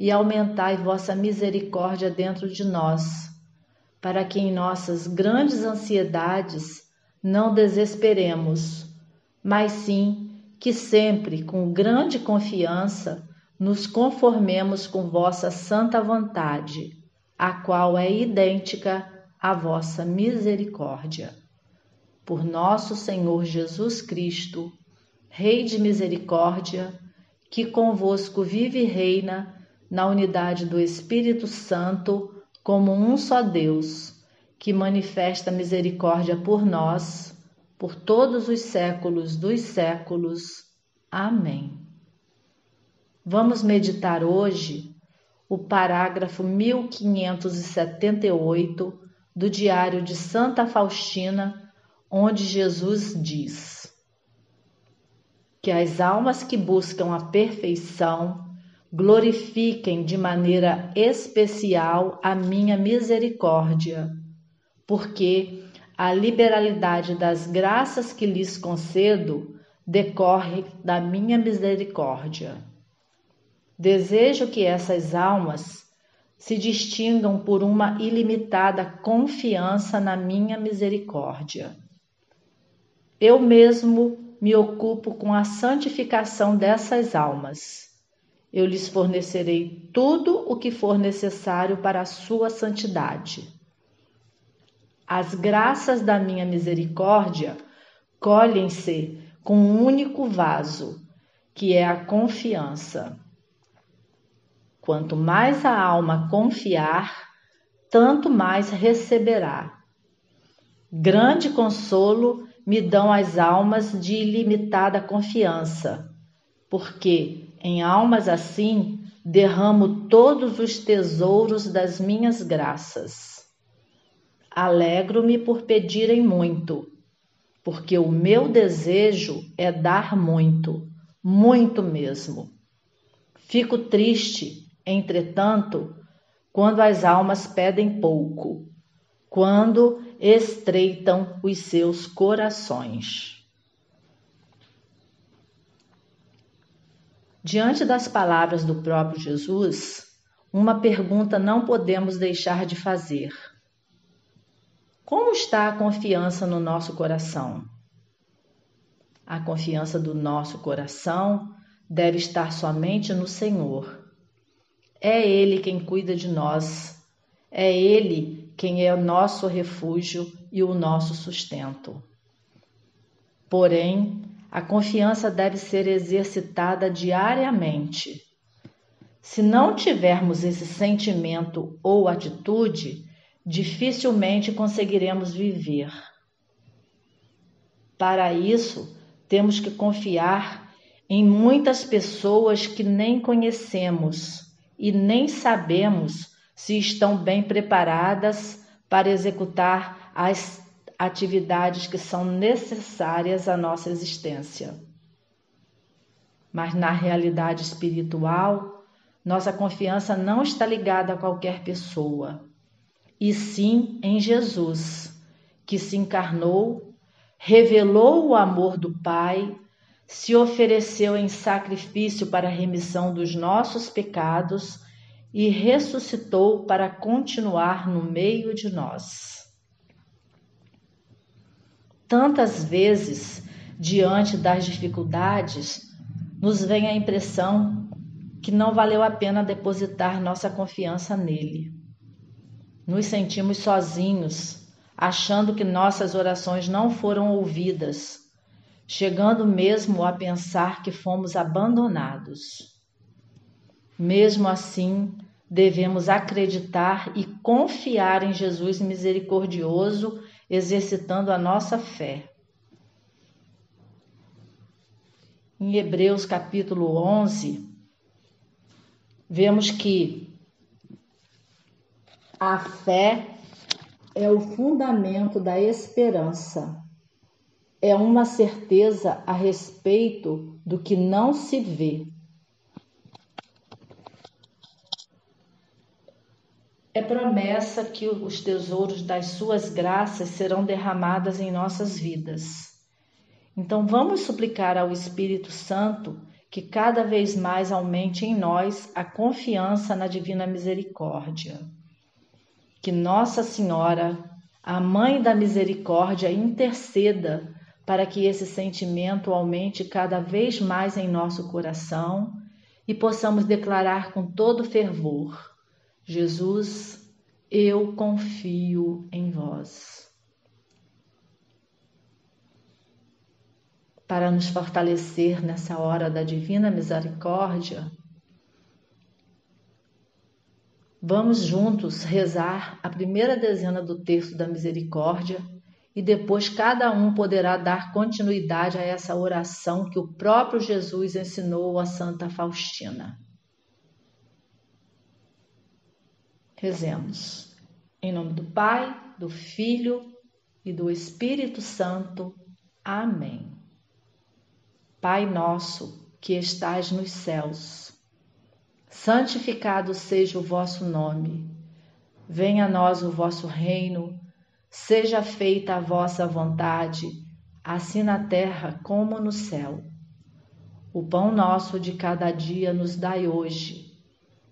e aumentai vossa misericórdia dentro de nós, para que em nossas grandes ansiedades não desesperemos, mas sim que sempre, com grande confiança, nos conformemos com vossa santa vontade, a qual é idêntica à vossa misericórdia. Por nosso Senhor Jesus Cristo, Rei de misericórdia, que convosco vive e reina na unidade do Espírito Santo, como um só Deus, que manifesta misericórdia por nós, por todos os séculos dos séculos. Amém. Vamos meditar hoje o parágrafo 1578 do Diário de Santa Faustina, onde Jesus diz: Que as almas que buscam a perfeição glorifiquem de maneira especial a minha misericórdia, porque a liberalidade das graças que lhes concedo decorre da minha misericórdia. Desejo que essas almas se distingam por uma ilimitada confiança na minha misericórdia. Eu mesmo me ocupo com a santificação dessas almas eu lhes fornecerei tudo o que for necessário para a sua santidade. As graças da minha misericórdia colhem-se com um único vaso, que é a confiança. Quanto mais a alma confiar, tanto mais receberá. Grande consolo me dão as almas de ilimitada confiança, porque em almas assim, derramo todos os tesouros das minhas graças. Alegro-me por pedirem muito, porque o meu desejo é dar muito, muito mesmo. Fico triste, entretanto, quando as almas pedem pouco, quando estreitam os seus corações. Diante das palavras do próprio Jesus, uma pergunta não podemos deixar de fazer: Como está a confiança no nosso coração? A confiança do nosso coração deve estar somente no Senhor. É Ele quem cuida de nós, é Ele quem é o nosso refúgio e o nosso sustento. Porém, a confiança deve ser exercitada diariamente. Se não tivermos esse sentimento ou atitude, dificilmente conseguiremos viver. Para isso, temos que confiar em muitas pessoas que nem conhecemos e nem sabemos se estão bem preparadas para executar as atividades que são necessárias à nossa existência. Mas na realidade espiritual, nossa confiança não está ligada a qualquer pessoa, e sim em Jesus, que se encarnou, revelou o amor do Pai, se ofereceu em sacrifício para a remissão dos nossos pecados e ressuscitou para continuar no meio de nós. Tantas vezes, diante das dificuldades, nos vem a impressão que não valeu a pena depositar nossa confiança nele. Nos sentimos sozinhos, achando que nossas orações não foram ouvidas, chegando mesmo a pensar que fomos abandonados. Mesmo assim, devemos acreditar e confiar em Jesus misericordioso exercitando a nossa fé. Em Hebreus capítulo 11, vemos que A fé é o fundamento da esperança. É uma certeza a respeito do que não se vê. É promessa que os tesouros das suas graças serão derramadas em nossas vidas. Então vamos suplicar ao Espírito Santo que cada vez mais aumente em nós a confiança na divina misericórdia. Que Nossa Senhora, a Mãe da Misericórdia, interceda para que esse sentimento aumente cada vez mais em nosso coração e possamos declarar com todo fervor: Jesus, eu confio em vós. para nos fortalecer nessa hora da divina misericórdia, vamos juntos rezar a primeira dezena do texto da misericórdia e depois cada um poderá dar continuidade a essa oração que o próprio Jesus ensinou a Santa Faustina. Rezemos. Em nome do Pai, do Filho e do Espírito Santo. Amém. Pai nosso que estais nos céus, santificado seja o vosso nome. Venha a nós o vosso reino, seja feita a vossa vontade, assim na terra como no céu. O pão nosso de cada dia nos dai hoje.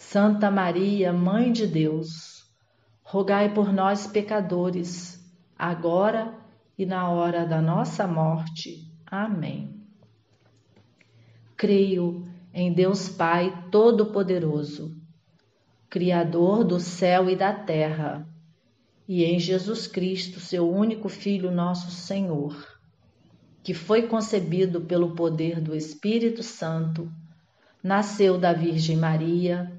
Santa Maria, Mãe de Deus, rogai por nós, pecadores, agora e na hora da nossa morte. Amém. Creio em Deus Pai Todo-Poderoso, Criador do céu e da terra, e em Jesus Cristo, seu único Filho, nosso Senhor, que foi concebido pelo poder do Espírito Santo, nasceu da Virgem Maria,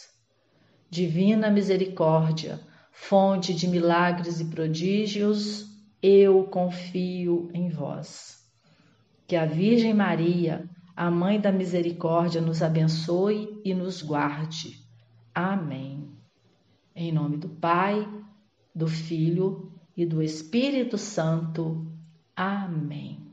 Divina misericórdia, fonte de milagres e prodígios, eu confio em vós. Que a Virgem Maria, a Mãe da Misericórdia, nos abençoe e nos guarde. Amém. Em nome do Pai, do Filho e do Espírito Santo. Amém.